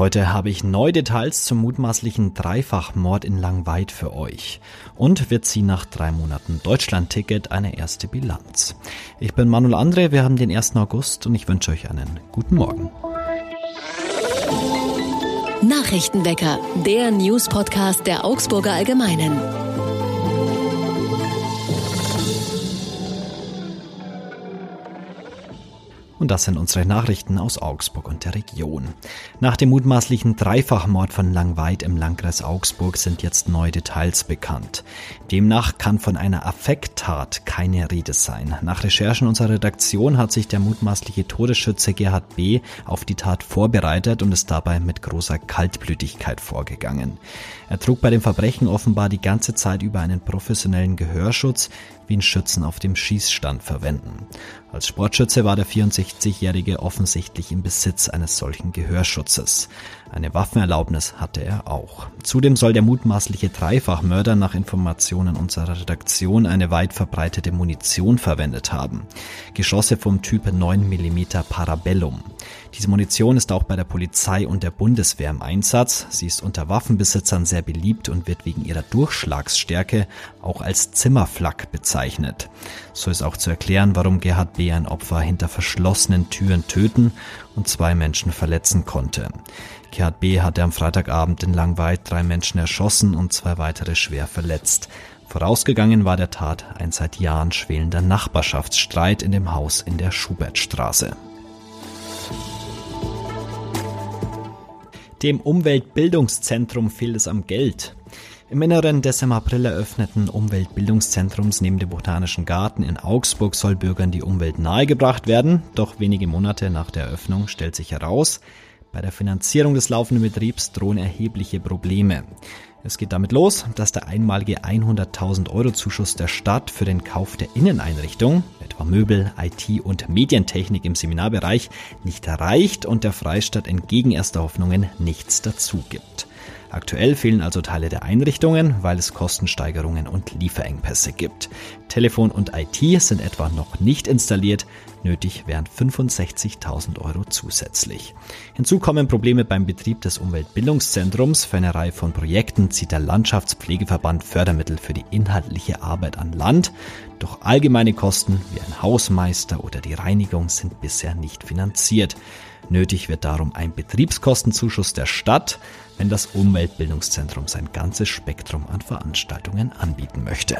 Heute habe ich neue Details zum mutmaßlichen Dreifachmord in Langweid für euch. Und wir ziehen nach drei Monaten Deutschland-Ticket eine erste Bilanz. Ich bin Manuel André, wir haben den 1. August und ich wünsche euch einen guten Morgen. Nachrichtenwecker, der News-Podcast der Augsburger Allgemeinen. Und das sind unsere Nachrichten aus Augsburg und der Region. Nach dem mutmaßlichen Dreifachmord von Langweid im Landkreis Augsburg sind jetzt neue Details bekannt. Demnach kann von einer Affekttat keine Rede sein. Nach Recherchen unserer Redaktion hat sich der mutmaßliche Todesschütze Gerhard B. auf die Tat vorbereitet und ist dabei mit großer Kaltblütigkeit vorgegangen. Er trug bei dem Verbrechen offenbar die ganze Zeit über einen professionellen Gehörschutz, wie ihn Schützen auf dem Schießstand verwenden. Als Sportschütze war der 64-Jährige offensichtlich im Besitz eines solchen Gehörschutzes. Eine Waffenerlaubnis hatte er auch. Zudem soll der mutmaßliche Dreifachmörder nach Informationen unserer Redaktion eine weit verbreitete Munition verwendet haben. Geschosse vom Typ 9 mm Parabellum. Diese Munition ist auch bei der Polizei und der Bundeswehr im Einsatz. Sie ist unter Waffenbesitzern sehr beliebt und wird wegen ihrer Durchschlagsstärke auch als Zimmerflak bezeichnet. So ist auch zu erklären, warum Gerhard B. ein Opfer hinter verschlossenen Türen töten und zwei Menschen verletzen konnte. Gerhard B. hatte am Freitagabend in Langweid drei Menschen erschossen und zwei weitere schwer verletzt. Vorausgegangen war der Tat ein seit Jahren schwelender Nachbarschaftsstreit in dem Haus in der Schubertstraße. Dem Umweltbildungszentrum fehlt es am Geld. Im Inneren des im April eröffneten Umweltbildungszentrums neben dem Botanischen Garten in Augsburg soll Bürgern die Umwelt nahegebracht werden. Doch wenige Monate nach der Eröffnung stellt sich heraus, bei der Finanzierung des laufenden Betriebs drohen erhebliche Probleme. Es geht damit los, dass der einmalige 100.000 Euro Zuschuss der Stadt für den Kauf der Inneneinrichtung, etwa Möbel, IT und Medientechnik im Seminarbereich, nicht reicht und der Freistaat entgegen erster Hoffnungen nichts dazu gibt. Aktuell fehlen also Teile der Einrichtungen, weil es Kostensteigerungen und Lieferengpässe gibt. Telefon und IT sind etwa noch nicht installiert, nötig wären 65.000 Euro zusätzlich. Hinzu kommen Probleme beim Betrieb des Umweltbildungszentrums. Für eine Reihe von Projekten zieht der Landschaftspflegeverband Fördermittel für die inhaltliche Arbeit an Land. Doch allgemeine Kosten wie ein Hausmeister oder die Reinigung sind bisher nicht finanziert. Nötig wird darum ein Betriebskostenzuschuss der Stadt, wenn das Umweltbildungszentrum sein ganzes Spektrum an Veranstaltungen anbieten möchte.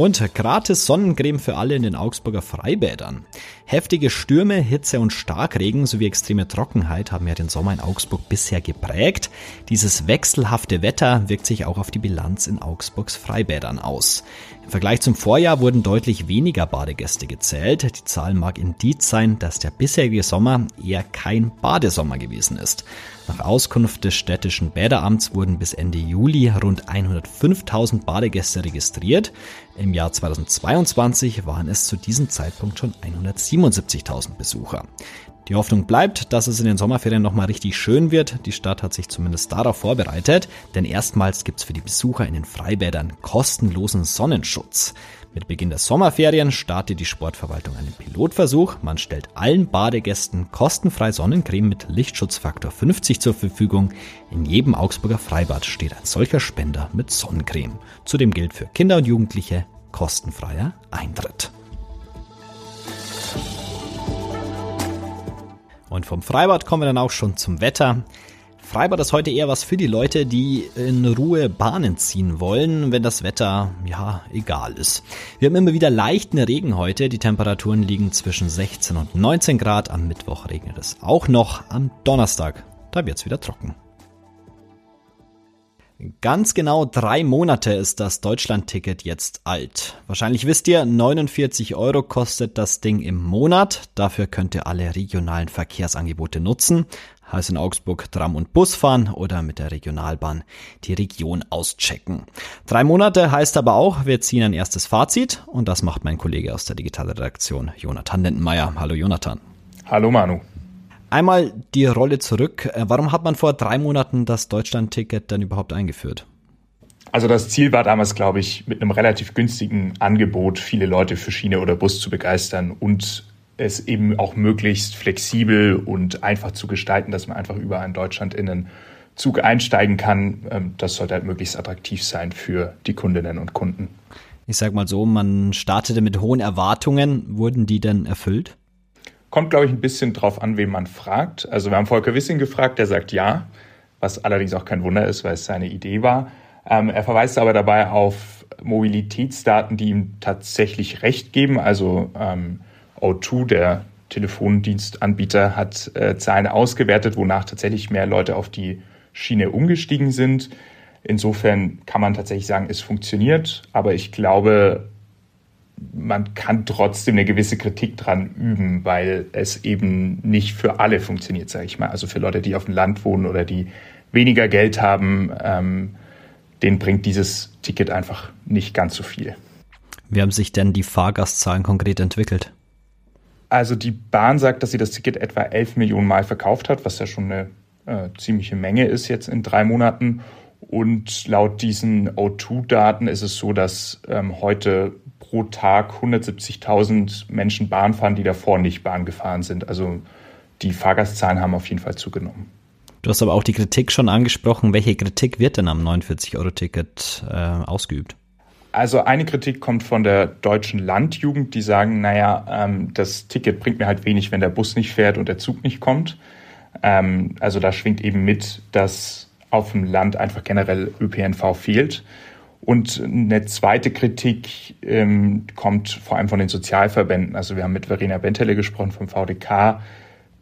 Und gratis Sonnencreme für alle in den Augsburger Freibädern. Heftige Stürme, Hitze und Starkregen sowie extreme Trockenheit haben ja den Sommer in Augsburg bisher geprägt. Dieses wechselhafte Wetter wirkt sich auch auf die Bilanz in Augsburgs Freibädern aus. Im Vergleich zum Vorjahr wurden deutlich weniger Badegäste gezählt. Die Zahl mag Indiz sein, dass der bisherige Sommer eher kein Badesommer gewesen ist. Nach Auskunft des städtischen Bäderamts wurden bis Ende Juli rund 105.000 Badegäste registriert. Im Jahr 2022 waren es zu diesem Zeitpunkt schon 177.000 Besucher. Die Hoffnung bleibt, dass es in den Sommerferien nochmal richtig schön wird. Die Stadt hat sich zumindest darauf vorbereitet, denn erstmals gibt's für die Besucher in den Freibädern kostenlosen Sonnenschutz. Mit Beginn der Sommerferien startet die Sportverwaltung einen Pilotversuch. Man stellt allen Badegästen kostenfrei Sonnencreme mit Lichtschutzfaktor 50 zur Verfügung. In jedem Augsburger Freibad steht ein solcher Spender mit Sonnencreme. Zudem gilt für Kinder und Jugendliche kostenfreier Eintritt. Und vom Freibad kommen wir dann auch schon zum Wetter. Freibad ist heute eher was für die Leute, die in Ruhe Bahnen ziehen wollen, wenn das Wetter, ja, egal ist. Wir haben immer wieder leichten Regen heute. Die Temperaturen liegen zwischen 16 und 19 Grad. Am Mittwoch regnet es auch noch. Am Donnerstag, da wird's wieder trocken. Ganz genau drei Monate ist das Deutschland-Ticket jetzt alt. Wahrscheinlich wisst ihr, 49 Euro kostet das Ding im Monat. Dafür könnt ihr alle regionalen Verkehrsangebote nutzen. Heißt in Augsburg Tram und Bus fahren oder mit der Regionalbahn die Region auschecken. Drei Monate heißt aber auch, wir ziehen ein erstes Fazit und das macht mein Kollege aus der Digitalredaktion Jonathan Lindenmeier. Hallo Jonathan. Hallo Manu. Einmal die Rolle zurück. Äh, warum hat man vor drei Monaten das Deutschland-Ticket dann überhaupt eingeführt? Also das Ziel war damals, glaube ich, mit einem relativ günstigen Angebot viele Leute für Schiene oder Bus zu begeistern und es eben auch möglichst flexibel und einfach zu gestalten, dass man einfach überall in Deutschland in einen Zug einsteigen kann. Ähm, das sollte halt möglichst attraktiv sein für die Kundinnen und Kunden. Ich sag mal so, man startete mit hohen Erwartungen. Wurden die denn erfüllt? Kommt, glaube ich, ein bisschen drauf an, wen man fragt. Also wir haben Volker Wissing gefragt, der sagt ja, was allerdings auch kein Wunder ist, weil es seine Idee war. Ähm, er verweist aber dabei auf Mobilitätsdaten, die ihm tatsächlich recht geben. Also ähm, O2, der Telefondienstanbieter, hat äh, Zahlen ausgewertet, wonach tatsächlich mehr Leute auf die Schiene umgestiegen sind. Insofern kann man tatsächlich sagen, es funktioniert, aber ich glaube, man kann trotzdem eine gewisse Kritik dran üben, weil es eben nicht für alle funktioniert, sage ich mal. Also für Leute, die auf dem Land wohnen oder die weniger Geld haben, ähm, denen bringt dieses Ticket einfach nicht ganz so viel. Wie haben sich denn die Fahrgastzahlen konkret entwickelt? Also die Bahn sagt, dass sie das Ticket etwa 11 Millionen Mal verkauft hat, was ja schon eine äh, ziemliche Menge ist jetzt in drei Monaten. Und laut diesen O2-Daten ist es so, dass ähm, heute pro Tag 170.000 Menschen Bahn fahren, die davor nicht Bahn gefahren sind. Also die Fahrgastzahlen haben auf jeden Fall zugenommen. Du hast aber auch die Kritik schon angesprochen. Welche Kritik wird denn am 49-Euro-Ticket äh, ausgeübt? Also eine Kritik kommt von der deutschen Landjugend, die sagen, naja, ähm, das Ticket bringt mir halt wenig, wenn der Bus nicht fährt und der Zug nicht kommt. Ähm, also da schwingt eben mit, dass auf dem Land einfach generell ÖPNV fehlt. Und eine zweite Kritik ähm, kommt vor allem von den Sozialverbänden. Also wir haben mit Verena Bentele gesprochen vom VDK,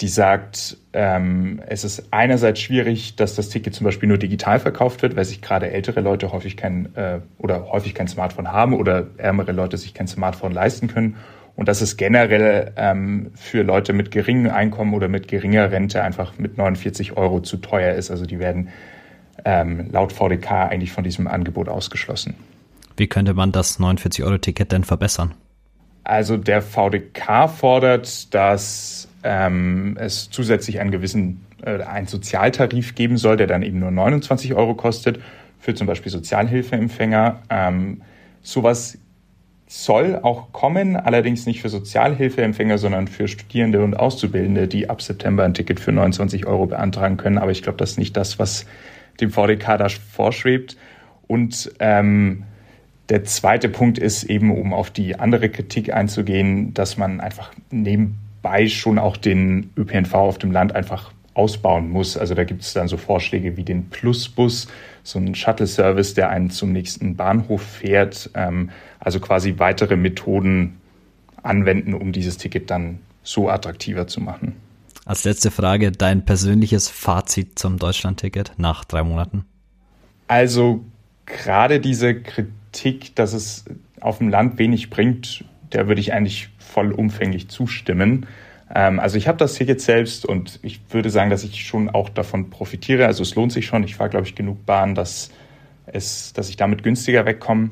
die sagt, ähm, es ist einerseits schwierig, dass das Ticket zum Beispiel nur digital verkauft wird, weil sich gerade ältere Leute häufig kein äh, oder häufig kein Smartphone haben oder ärmere Leute sich kein Smartphone leisten können. Und dass es generell ähm, für Leute mit geringem Einkommen oder mit geringer Rente einfach mit 49 Euro zu teuer ist. Also die werden ähm, laut VDK eigentlich von diesem Angebot ausgeschlossen. Wie könnte man das 49-Euro-Ticket denn verbessern? Also der VDK fordert, dass ähm, es zusätzlich einen gewissen äh, einen Sozialtarif geben soll, der dann eben nur 29 Euro kostet für zum Beispiel Sozialhilfeempfänger. Ähm, sowas soll auch kommen, allerdings nicht für Sozialhilfeempfänger, sondern für Studierende und Auszubildende, die ab September ein Ticket für 29 Euro beantragen können. Aber ich glaube, das ist nicht das, was dem VDK da vorschwebt. Und ähm, der zweite Punkt ist eben, um auf die andere Kritik einzugehen, dass man einfach neben dabei schon auch den ÖPNV auf dem Land einfach ausbauen muss. Also da gibt es dann so Vorschläge wie den Plusbus, so ein Shuttle-Service, der einen zum nächsten Bahnhof fährt. Ähm, also quasi weitere Methoden anwenden, um dieses Ticket dann so attraktiver zu machen. Als letzte Frage, dein persönliches Fazit zum Deutschland-Ticket nach drei Monaten? Also gerade diese Kritik, dass es auf dem Land wenig bringt, der würde ich eigentlich vollumfänglich zustimmen. Ähm, also ich habe das Ticket selbst und ich würde sagen, dass ich schon auch davon profitiere. Also es lohnt sich schon. Ich fahre, glaube ich, genug Bahn, dass, es, dass ich damit günstiger wegkomme.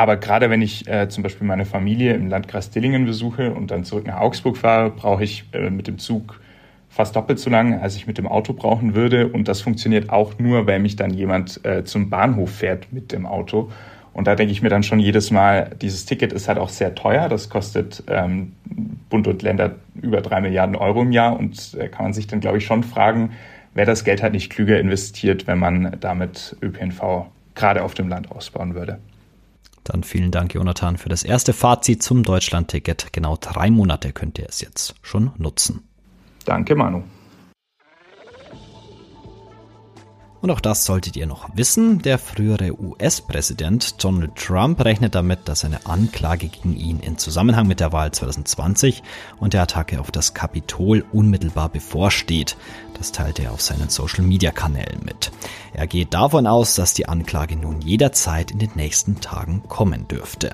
Aber gerade wenn ich äh, zum Beispiel meine Familie im Landkreis Dillingen besuche und dann zurück nach Augsburg fahre, brauche ich äh, mit dem Zug fast doppelt so lang, als ich mit dem Auto brauchen würde. Und das funktioniert auch nur, weil mich dann jemand äh, zum Bahnhof fährt mit dem Auto. Und da denke ich mir dann schon jedes Mal, dieses Ticket ist halt auch sehr teuer. Das kostet ähm, Bund und Länder über drei Milliarden Euro im Jahr. Und äh, kann man sich dann, glaube ich, schon fragen, wäre das Geld halt nicht klüger investiert, wenn man damit ÖPNV gerade auf dem Land ausbauen würde. Dann vielen Dank, Jonathan, für das erste Fazit zum Deutschland-Ticket. Genau drei Monate könnt ihr es jetzt schon nutzen. Danke, Manu. Und auch das solltet ihr noch wissen. Der frühere US-Präsident Donald Trump rechnet damit, dass eine Anklage gegen ihn in Zusammenhang mit der Wahl 2020 und der Attacke auf das Kapitol unmittelbar bevorsteht. Das teilte er auf seinen Social-Media-Kanälen mit. Er geht davon aus, dass die Anklage nun jederzeit in den nächsten Tagen kommen dürfte.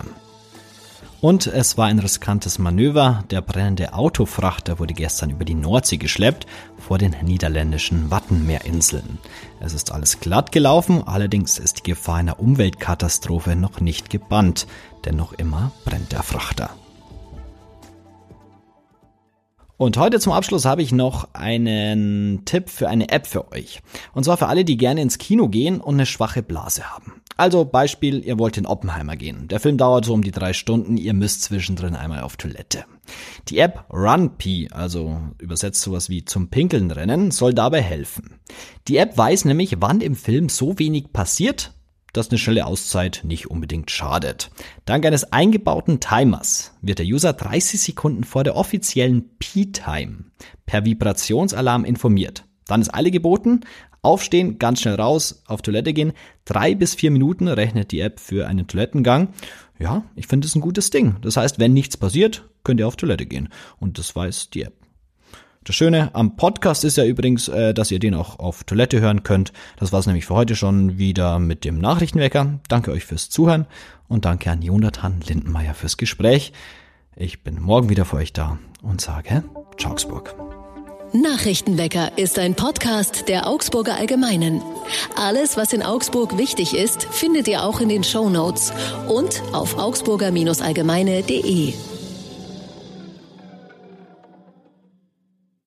Und es war ein riskantes Manöver. Der brennende Autofrachter wurde gestern über die Nordsee geschleppt vor den niederländischen Wattenmeerinseln. Es ist alles glatt gelaufen, allerdings ist die Gefahr einer Umweltkatastrophe noch nicht gebannt, denn noch immer brennt der Frachter. Und heute zum Abschluss habe ich noch einen Tipp für eine App für euch. Und zwar für alle, die gerne ins Kino gehen und eine schwache Blase haben. Also Beispiel, ihr wollt in Oppenheimer gehen. Der Film dauert so um die drei Stunden, ihr müsst zwischendrin einmal auf Toilette. Die App RunP, also übersetzt sowas wie zum Pinkeln rennen, soll dabei helfen. Die App weiß nämlich, wann im Film so wenig passiert, dass eine schnelle Auszeit nicht unbedingt schadet. Dank eines eingebauten Timers wird der User 30 Sekunden vor der offiziellen P-Time per Vibrationsalarm informiert. Dann ist alle geboten, aufstehen, ganz schnell raus, auf Toilette gehen. Drei bis vier Minuten rechnet die App für einen Toilettengang. Ja, ich finde es ein gutes Ding. Das heißt, wenn nichts passiert, könnt ihr auf Toilette gehen. Und das weiß die App. Das Schöne am Podcast ist ja übrigens, äh, dass ihr den auch auf Toilette hören könnt. Das war es nämlich für heute schon wieder mit dem Nachrichtenwecker. Danke euch fürs Zuhören und danke an Jonathan Lindenmeier fürs Gespräch. Ich bin morgen wieder für euch da und sage Augsburg. Nachrichtenwecker ist ein Podcast der Augsburger Allgemeinen. Alles, was in Augsburg wichtig ist, findet ihr auch in den Show Notes und auf augsburger-allgemeine.de.